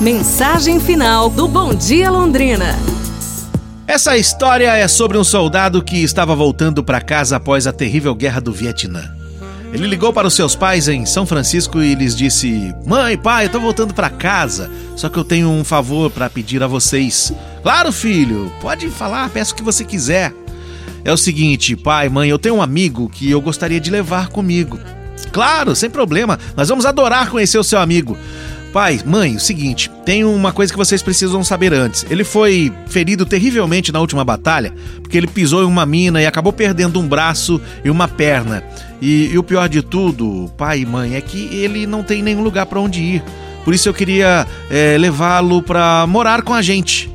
Mensagem final do Bom Dia Londrina. Essa história é sobre um soldado que estava voltando para casa após a terrível guerra do Vietnã. Ele ligou para os seus pais em São Francisco e lhes disse: Mãe, pai, eu tô voltando para casa, só que eu tenho um favor para pedir a vocês. Claro, filho, pode falar, peço o que você quiser. É o seguinte, pai, mãe, eu tenho um amigo que eu gostaria de levar comigo. Claro, sem problema, nós vamos adorar conhecer o seu amigo. Pai, mãe, o seguinte, tem uma coisa que vocês precisam saber antes. Ele foi ferido terrivelmente na última batalha, porque ele pisou em uma mina e acabou perdendo um braço e uma perna. E, e o pior de tudo, pai e mãe, é que ele não tem nenhum lugar para onde ir. Por isso eu queria é, levá-lo para morar com a gente.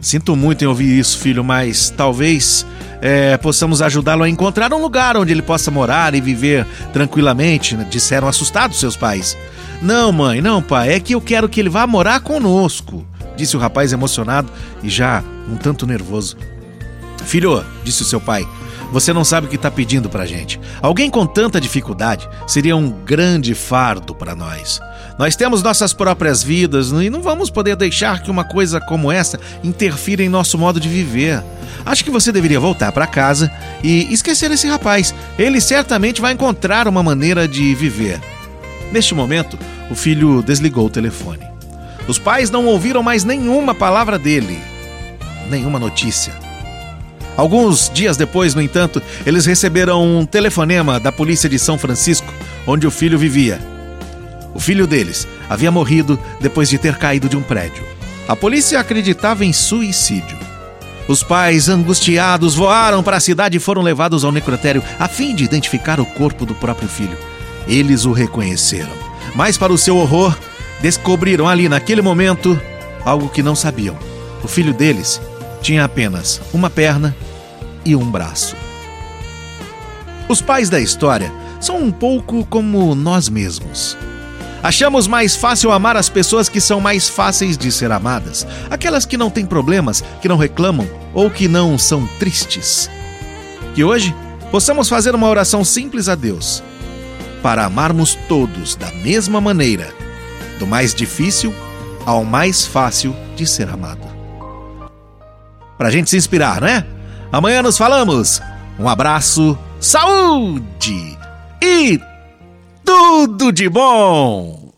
Sinto muito em ouvir isso, filho, mas talvez é, possamos ajudá-lo a encontrar um lugar onde ele possa morar e viver tranquilamente, né? disseram assustados seus pais. Não, mãe, não, pai, é que eu quero que ele vá morar conosco, disse o rapaz emocionado e já um tanto nervoso. Filho, disse o seu pai, você não sabe o que está pedindo pra gente. Alguém com tanta dificuldade seria um grande fardo para nós. Nós temos nossas próprias vidas e não vamos poder deixar que uma coisa como essa interfira em nosso modo de viver. Acho que você deveria voltar para casa e esquecer esse rapaz. Ele certamente vai encontrar uma maneira de viver. Neste momento, o filho desligou o telefone. Os pais não ouviram mais nenhuma palavra dele, nenhuma notícia. Alguns dias depois, no entanto, eles receberam um telefonema da polícia de São Francisco, onde o filho vivia. O filho deles havia morrido depois de ter caído de um prédio. A polícia acreditava em suicídio. Os pais, angustiados, voaram para a cidade e foram levados ao necrotério a fim de identificar o corpo do próprio filho. Eles o reconheceram, mas, para o seu horror, descobriram ali naquele momento algo que não sabiam. O filho deles tinha apenas uma perna e um braço. Os pais da história são um pouco como nós mesmos. Achamos mais fácil amar as pessoas que são mais fáceis de ser amadas, aquelas que não têm problemas, que não reclamam ou que não são tristes. Que hoje possamos fazer uma oração simples a Deus para amarmos todos da mesma maneira, do mais difícil ao mais fácil de ser amado. Para a gente se inspirar, né? Amanhã nos falamos. Um abraço, saúde e tudo de bom!